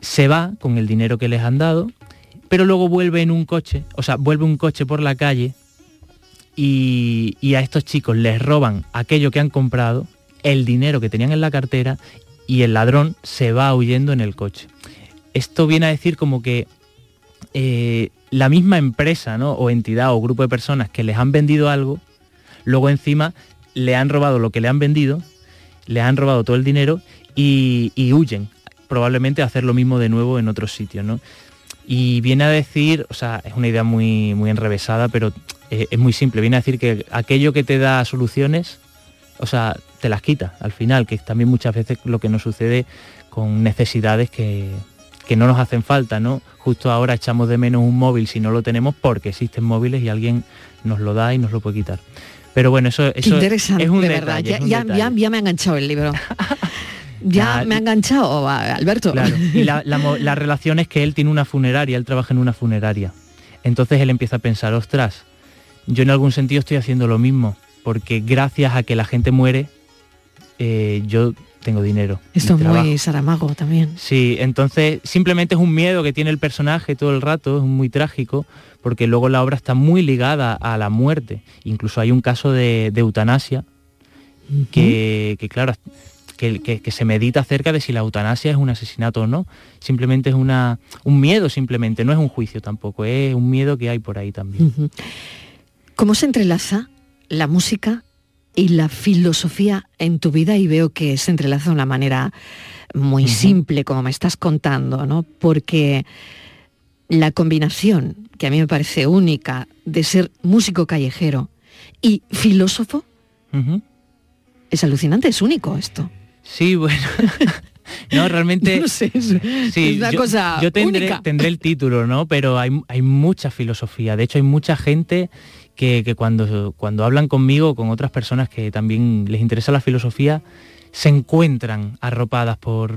se va con el dinero que les han dado, pero luego vuelve en un coche, o sea, vuelve un coche por la calle y a estos chicos les roban aquello que han comprado, el dinero que tenían en la cartera y el ladrón se va huyendo en el coche. Esto viene a decir como que eh, la misma empresa ¿no? o entidad o grupo de personas que les han vendido algo, luego encima le han robado lo que le han vendido, le han robado todo el dinero y, huyen. probablemente hacer lo mismo de nuevo en otros sitios, ¿no? Y viene a decir, o sea, es una idea muy, muy enrevesada, pero eh, es muy simple, viene a decir que aquello que te da soluciones, o sea, te las quita al final, que es también muchas veces lo que nos sucede con necesidades que, que no nos hacen falta, ¿no? Justo ahora echamos de menos un móvil si no lo tenemos porque existen móviles y alguien nos lo da y nos lo puede quitar. Pero bueno, eso, es un de detalle, verdad. Ya, un ya, detalle. ya- ya me ha enganchado el libro. ya Ah, me ha enganchado, a- Alberto. Claro, y la, la relación es que él tiene una funeraria, él trabaja en una funeraria. Entonces él empieza a pensar, ostras, yo en algún sentido estoy haciendo lo mismo, porque gracias a que la gente muere, eh, yo tengo dinero. Esto es trabajo". muy Saramago también. Sí, entonces simplemente es un miedo que tiene el personaje todo el rato, es muy trágico, porque luego la obra está muy ligada a la muerte. Incluso hay un caso de, de eutanasia que, que, claro, que, que- que se medita acerca de si la eutanasia es un asesinato o no. Simplemente es una, un miedo, simplemente, no es un juicio tampoco, es un miedo que hay por ahí también. ¿Cómo se entrelaza la música y la filosofía en tu vida? Y veo que se entrelaza de una manera muy simple, como me estás contando, ¿no? Porque la combinación, que a mí me parece única, de ser músico callejero y filósofo, es alucinante, es único esto. Sí, bueno. no, realmente. No sé, es- es una yo, cosa yo tendré, única. tendré el título, ¿no? Pero hay, hay mucha filosofía. De hecho, hay mucha gente que, que cuando, cuando hablan conmigo, con otras personas que también les interesa la filosofía, se encuentran arropadas por,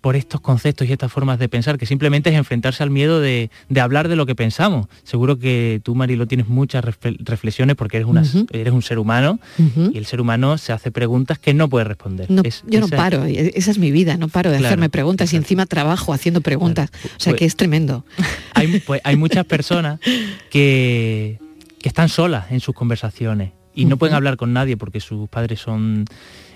por estos conceptos y estas formas de pensar, que simplemente es enfrentarse al miedo de, de hablar de lo que pensamos. Seguro que tú, Marilo, tienes muchas refle- reflexiones porque eres, una, eres un ser humano y el ser humano se hace preguntas que no puede responder. No, Es- yo no paro, e- esa es mi vida, no paro de Claro, hacerme preguntas y encima trabajo haciendo preguntas. O sea Pues- que es tremendo. hay, pues, hay muchas personas que, que están solas en sus conversaciones y no pueden hablar con nadie porque sus padres son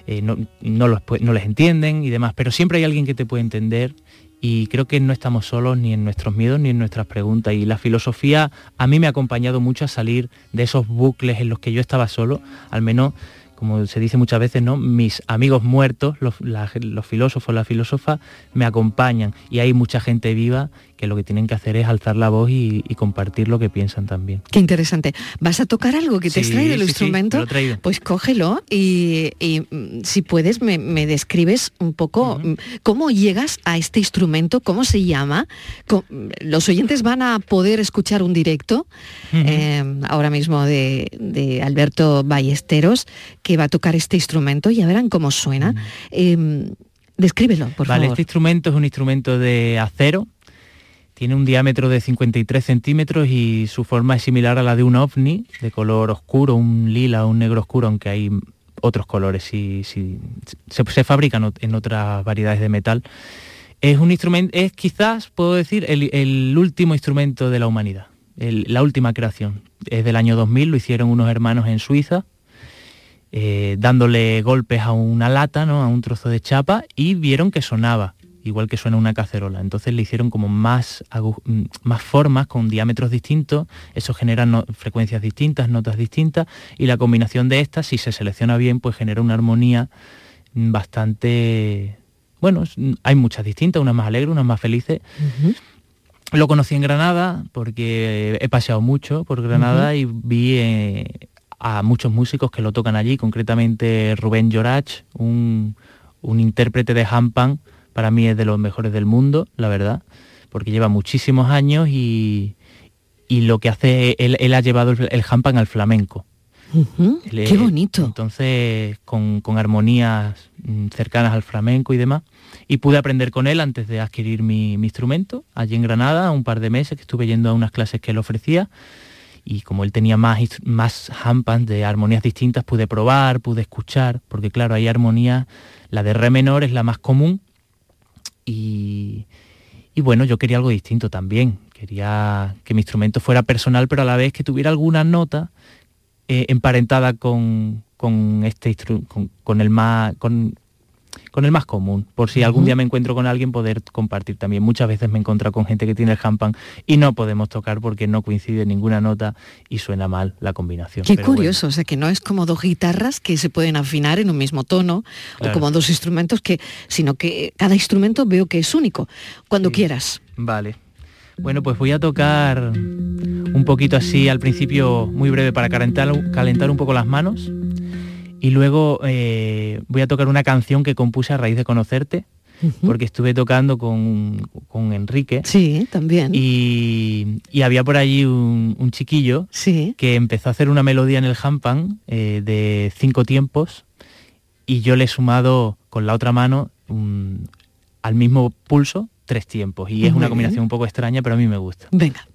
eh, no, no los no les entienden y demás, pero siempre hay alguien que te puede entender y creo que no estamos solos ni en nuestros miedos ni en nuestras preguntas. Y la filosofía a mí me ha acompañado mucho a salir de esos bucles en los que yo estaba solo, al menos como se dice muchas veces, ¿no? Mis amigos muertos, los, la- los filósofos, las filósofas, me acompañan y hay mucha gente viva que lo que tienen que hacer es alzar la voz y, y compartir lo que piensan también. Qué interesante. ¿Vas a tocar algo que te has Sí, traído el sí, instrumento? me lo he traído. Pues cógelo y, y, mm, si puedes me, me describes un poco mm, cómo llegas a este instrumento, cómo se llama. Los oyentes van a poder escuchar un directo eh, ahora mismo de, de Alberto Ballesteros que va a tocar este instrumento, ya verán cómo suena. Eh, descríbelo, por vale, favor. este instrumento es un instrumento de acero, tiene un diámetro de 53 centímetros y su forma es similar a la de un ovni, de color oscuro, un lila, un negro oscuro, aunque hay otros colores, sí, sí, se, se fabrican en otras variedades de metal. Es un instrumento, es quizás, puedo decir, el, último instrumento de la humanidad, la última creación. Es del año 2000, lo hicieron unos hermanos en Suiza, eh, dándole golpes a una lata, a un trozo de chapa, y vieron que sonaba, igual que suena una cacerola. Entonces le hicieron como más, mm, más formas con diámetros distintos, eso genera no- frecuencias distintas, notas distintas, y la combinación de estas, si se selecciona bien, pues genera una armonía bastante... Bueno, mm, hay muchas distintas, unas más alegres, unas más felices. Lo conocí en Granada porque he paseado mucho por Granada y vi eh, a muchos músicos que lo tocan allí, concretamente Rubén Llorach, un, un intérprete de handpan, para mí es de los mejores del mundo, la verdad, porque lleva muchísimos años y, y lo que hace, él, él ha llevado el, el handpan al flamenco. Él Qué bonito. Entonces, con, con armonías mm, cercanas al flamenco y demás. Y pude aprender con él antes de adquirir mi, mi instrumento, allí en Granada, un par de meses que estuve yendo a unas clases que él ofrecía. Y como él tenía más, más de armonías distintas, pude probar, pude escuchar, porque claro, hay armonías, la de re menor es la más común. Y, bueno, yo quería algo distinto también. Quería que mi instrumento fuera personal, pero a la vez que tuviera alguna nota eh, emparentada con, con este con, con el más con, con el más común, por si algún día me encuentro con alguien poder compartir también. Muchas veces me he encontrado con gente que tiene el handpan y no podemos tocar porque no coincide ninguna nota y suena mal la combinación. Qué Pero bueno. curioso, o sea que no es como dos guitarras que se pueden afinar en un mismo tono Claro. o como dos instrumentos que, sino que cada instrumento veo que es único. Cuando quieras. Vale. Bueno, pues voy a tocar un poquito así al principio, muy breve, para calentar, calentar un poco las manos. Y luego eh, voy a tocar una canción que compuse a raíz de conocerte, porque estuve tocando con, con Enrique. Sí, también. Y, y había por allí un, un chiquillo que empezó a hacer una melodía en el handpan eh, de cinco tiempos y yo le he sumado con la otra mano un- al mismo pulso tres tiempos. Y es Muy una bien. combinación un poco extraña, pero a mí me gusta. Venga.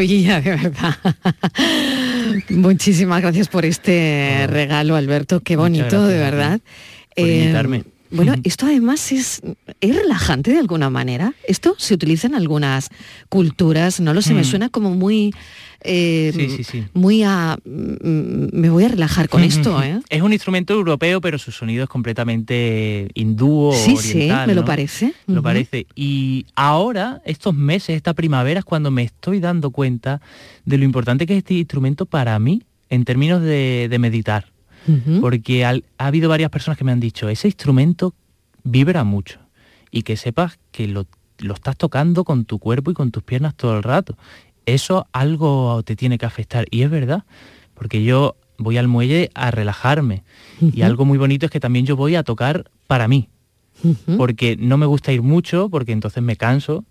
Maravilla, de verdad. Muchísimas gracias por este regalo, Alberto. Qué bonito, gracias de verdad. por Eh, invitarme. Bueno, esto además es, es relajante de alguna manera. Esto se utiliza en algunas culturas, no lo sé, me Mm. suena como muy... eh, Sí, sí, sí. Muy a... mm, Me voy a relajar con esto, ¿eh? Es un instrumento europeo, pero su sonido es completamente hindú Sí, sí, me lo parece. Lo parece. Y ahora, estos meses, esta primavera, es cuando me estoy dando cuenta de lo importante que es este instrumento para mí en términos de, de meditar. Porque al- ha habido varias personas que me han dicho, ese instrumento vibra mucho. Y que sepas que lo, lo estás tocando con tu cuerpo y con tus piernas todo el rato. Eso algo te tiene que afectar. Y es verdad, porque yo voy al muelle a relajarme. Y algo muy bonito es que también yo voy a tocar para mí. Porque no me gusta ir mucho, porque entonces me canso.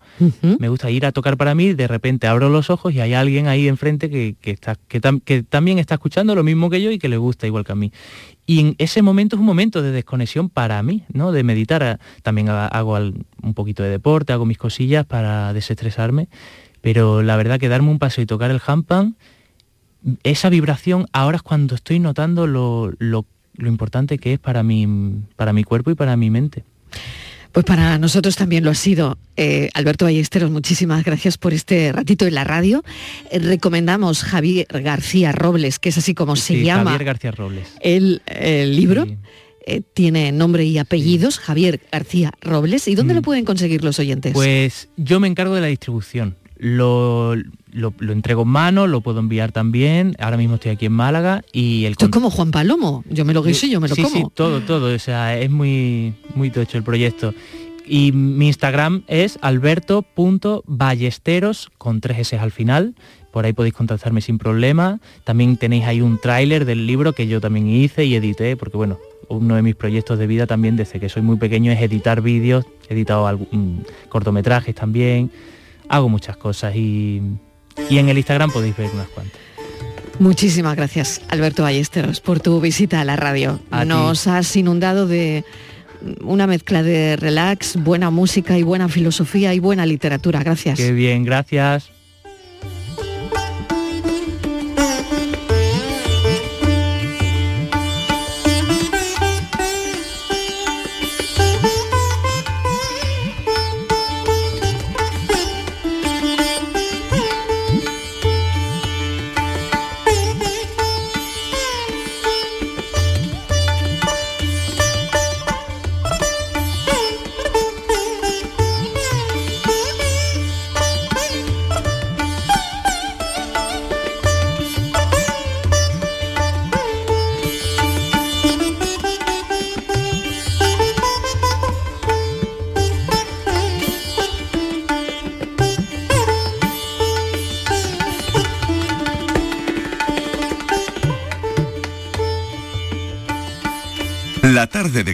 Me gusta ir a tocar para mí, de repente abro los ojos y hay alguien ahí enfrente que, que está, que, tam- que también está escuchando lo mismo que yo y que le gusta igual que a mí. Y en ese momento es un momento de desconexión para mí, ¿no? De meditar. Ah, También ha- hago un poquito de deporte, hago mis cosillas para desestresarme. Pero la verdad que darme un paso y tocar el handpan, esa vibración ahora es cuando estoy notando lo, lo- lo importante que es para mi, para mi cuerpo y para mi mente. Pues para nosotros también lo ha sido. Eh, Alberto Ballesteros, muchísimas gracias por este ratito en la radio. Eh, recomendamos Javier García Robles, que es así como se llama Javier García Robles. el, el libro. Eh, tiene nombre y apellidos, Javier García Robles. ¿Y dónde lo pueden conseguir los oyentes? Mm. Pues yo me encargo de la distribución. Lo, lo- lo entrego en mano, lo puedo enviar también. Ahora mismo estoy aquí en Málaga y el Esto es como Juan Palomo. Yo me lo guiso y yo me lo sí, como. Sí, todo, todo. O sea, es muy, muy tocho el proyecto. Y mi Instagram es alberto.ballesteros con tres S al final. Por ahí podéis contactarme sin problema. También tenéis ahí un tráiler del libro que yo también hice y edité, porque bueno, uno de mis proyectos de vida también desde que soy muy pequeño es editar vídeos. He editado algún- mm, cortometrajes también. Hago muchas cosas y, y en el Instagram podéis ver unas cuantas. Muchísimas gracias, Alberto Ballesteros, por tu visita a la radio. A ti. Nos has inundado de una mezcla de relax, buena música y buena filosofía y buena literatura. Gracias. Qué bien, gracias.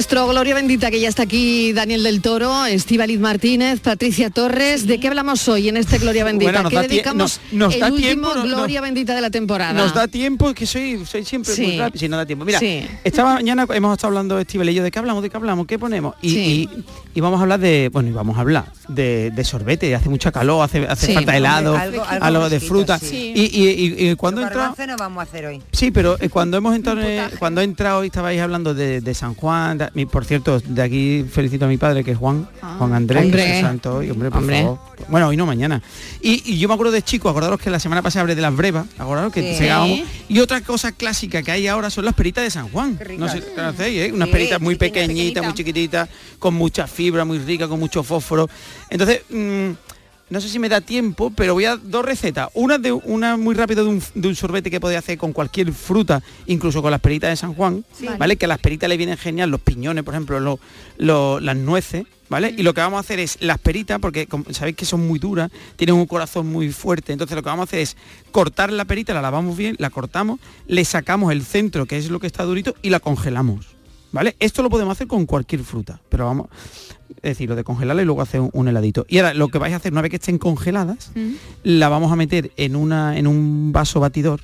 Nuestro Gloria Bendita, que ya está aquí, Daniel del Toro, Estíbaliz Martínez, Patricia Torres. ¿De qué hablamos hoy en este Gloria Bendita? Bueno, nos ¿Qué da dedicamos nos- nos el da último tiempo, Gloria Bendita de la temporada? Nos da tiempo, que soy, soy siempre Sí. muy rápido. Sí, no da tiempo. Mira, Sí. esta mañana hemos estado hablando Estíbal y yo de qué hablamos, de qué hablamos, qué ponemos. Y, y- y vamos a hablar de, bueno, y vamos a hablar de, de sorbete, hace mucha calor, hace, hace Sí, falta helado, algo- algo algo de fruta. sí. Y, y- y- y cuando entra no vamos a hacer hoy. Sí, pero eh, cuando hemos entrado, eh, cuando he entrado y estabais hablando de, de San Juan, de- mi- por cierto, de aquí felicito a mi padre que es Juan, Juan Andrés, Hombre. santo hoy, hombre, por Hombre. favor. Bueno, hoy no mañana. Y, y yo me acuerdo de chico, acordaros que la semana pasada hablé de las brevas, acordaros que Sí. pegábamos. Y otra cosa clásica que hay ahora son las peritas de San Juan. No sé si conocéis, ¿eh? Unas Sí, peritas muy pequeñitas, muy chiquititas, con mucha fibra, muy rica, con mucho fósforo. Entonces, mm, no sé si me da tiempo, pero voy a dos recetas. Una de una muy rápido de un, de un sorbete que podéis hacer con cualquier fruta, incluso con las peritas de San Juan, Sí. ¿vale? Que a las peritas le vienen genial, los piñones, por ejemplo, lo- lo- las nueces, ¿vale? Y lo que vamos a hacer es las peritas, porque como sabéis que son muy duras, tienen un corazón muy fuerte, entonces lo que vamos a hacer es cortar la perita, la lavamos bien, la cortamos, le sacamos el centro, que es lo que está durito, y la congelamos. ¿Vale? Esto lo podemos hacer con cualquier fruta, pero vamos, es decir, lo de congelarla y luego hacer un, un heladito. Y ahora lo que vais a hacer una vez que estén congeladas, la vamos a meter en una en un vaso batidor,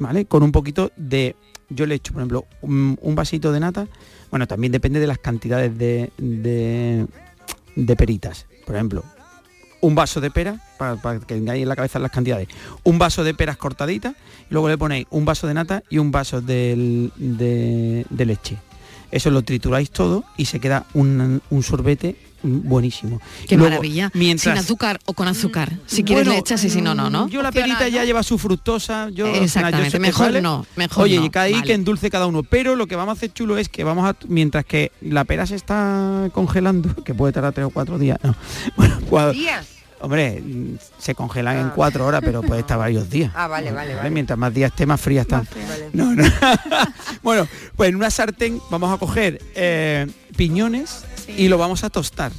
¿vale? Con un poquito de, yo le echo, por ejemplo, un, un vasito de nata, bueno, también depende de las cantidades de, de, de peritas. Por ejemplo, un vaso de pera, para, para que tengáis en la cabeza las cantidades, un vaso de peras cortaditas, y luego le ponéis un vaso de nata y un vaso del- de, de leche. Eso lo trituráis todo y se queda un, un sorbete buenísimo. Qué Luego, maravilla. Mientras, Sin azúcar o con azúcar. Si quieres Bueno, le echas y si no, no, ¿no? Yo la perita ya lleva su fructosa. Yo, Exactamente, yo mejor vale. no, mejor Oye, no, y cada ahí vale. que endulce cada uno. Pero lo que vamos a hacer chulo es que vamos a, mientras que la pera se está congelando, que puede tardar tres o cuatro días. No. Bueno, cuando- ¿Días? Hombre, mm, se congelan en cuatro horas, pero puede estar varios días. Ah, vale, vale, ¿vale? Mientras más días esté, más fría están. No, no. bueno, pues en una sartén vamos a coger eh, piñones y lo vamos a tostar.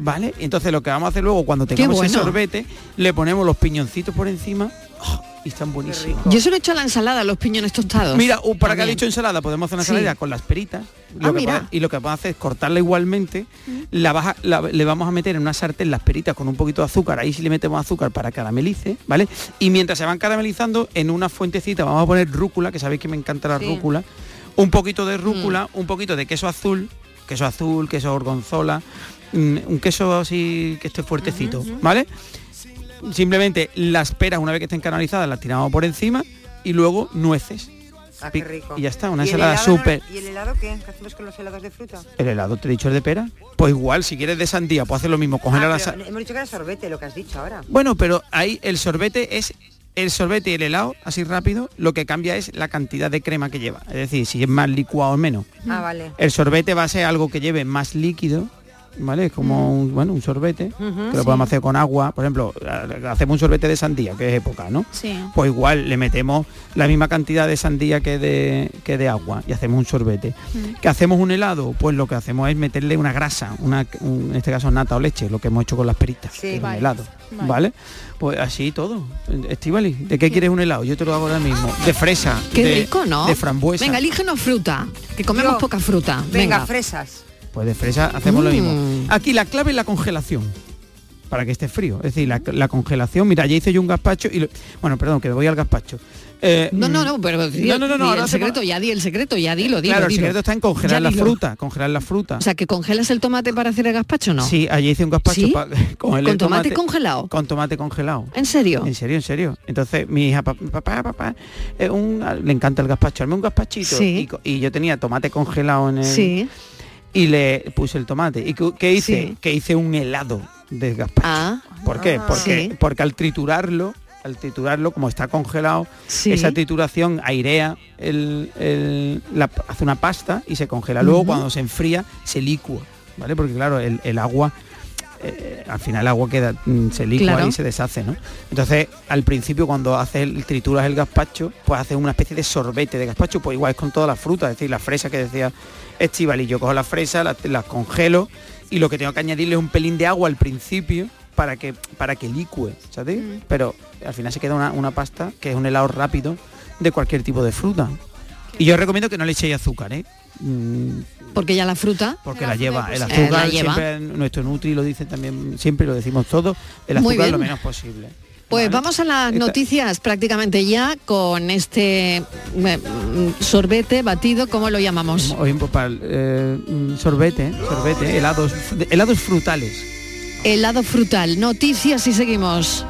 ¿Vale? Entonces lo que vamos a hacer luego cuando tengamos bueno. sorbete, le ponemos los piñoncitos por encima ¡oh! Y están buenísimos. Yo se lo he hecho a la ensalada, los piñones tostados. Mira, uh, para que ha dicho ensalada, podemos hacer una Sí. ensalada con las peritas. Ah, Lo que mira. y lo que podemos hacer es cortarla igualmente, la baja- la- le vamos a meter en una sartén las peritas con un poquito de azúcar, ahí sí le metemos azúcar para caramelice, ¿vale? Y mientras se van caramelizando, en una fuentecita vamos a poner rúcula, que sabéis que me encanta la Sí. rúcula, un poquito de rúcula, Mm. un poquito de queso azul, queso azul, queso gorgonzola, mm, un queso así que esté fuertecito, ¿vale? Simplemente las peras, una vez que estén canalizadas, las tiramos por encima y luego nueces. Ah, qué Pic- rico. Y ya está, una ¿Y el ensalada súper. ¿Y el helado qué? ¿Qué hacemos con los helados de fruta? ¿El helado te he dicho el de pera? Pues igual, si quieres de sandía, pues hacer lo mismo, coger Ah, la pero sa- hemos dicho que era sorbete, lo que has dicho ahora. Bueno, pero ahí el sorbete es el sorbete y el helado, así rápido, lo que cambia es la cantidad de crema que lleva. Es decir, si es más licuado o menos. Ah, vale. El sorbete va a ser algo que lleve más líquido, ¿vale? Es como un, bueno, un sorbete, que lo sí. podemos hacer con agua. Por ejemplo, hacemos un sorbete de sandía, que es época, ¿no? Sí. Pues igual le metemos la misma cantidad de sandía que de, que de agua y hacemos un sorbete. ¿Que hacemos un helado? Pues lo que hacemos es meterle una grasa, una, un- en este caso nata o leche, lo que hemos hecho con las peritas, Sí. Vale. helado. Vale. Vale. Pues así todo. Estivali, ¿de qué quieres un helado? Yo te lo hago ahora mismo. De fresa. Qué de, rico, ¿no? De frambuesa. Venga, elígenos fruta, que comemos Yo. poca fruta. Venga, Venga, fresas. Pues de fresa hacemos lo Mm. mismo. Aquí la clave es la congelación. Para que esté frío. Es decir, la, la congelación. Mira, ya hice yo un gazpacho y lo- bueno, perdón, que me voy al gazpacho. Eh, No, no, mm, no, pero di- no, no, no, di ahora el hacemos- secreto, ya di el secreto, ya dilo, dilo. Claro, el secreto está en congelar Ya la dilo. fruta, congelar la fruta. O sea, que congelas el tomate para hacer el gazpacho, ¿no? Sí, allí hice un gazpacho ¿Sí? pa- con, el ¿Con tomate tomate congelado? Con tomate congelado. ¿En serio? En serio, en serio. Entonces mi hija, "Pa- papá, papá, eh, un- le encanta el gazpacho, hazme un gazpachito. Sí. Y, y yo tenía tomate congelado en el... Sí. Y le puse el tomate. ¿Y qué, qué hice? Sí. Que hice un helado de gazpacho. Ah, ¿Por qué? Ah. Porque, Sí. porque al triturarlo, al triturarlo, como está congelado, Sí. esa trituración airea, el, el- la- hace una pasta y se congela. Luego cuando se enfría, se licua, ¿vale? Porque claro, el, el agua, eh, al final el agua queda, mm, se licua Claro. y se deshace, ¿no? Entonces, al principio cuando haces el, trituras el gazpacho, pues haces una especie de sorbete de gazpacho, pues igual es con todas las frutas, es decir, la fresa que decía Estivali, yo cojo la fresa, las las congelo y lo que tengo que añadirle es un pelín de agua al principio para que para que licue, ¿sabes? Pero al final se queda una, una pasta que es un helado rápido de cualquier tipo de fruta. Y yo recomiendo que no le echéis azúcar, ¿eh? Mm, Porque ya la fruta. porque la lleva, el Eh, azúcar la lleva. siempre nuestro Nutri lo dice también, siempre lo decimos todos, el azúcar lo menos posible. Pues vamos a las Esta- noticias prácticamente ya con este eh, mm, sorbete batido, ¿cómo lo llamamos? Hoy pues, eh, mm, sorbete, sorbete, helados, helados frutales. Helado frutal. Noticias y seguimos.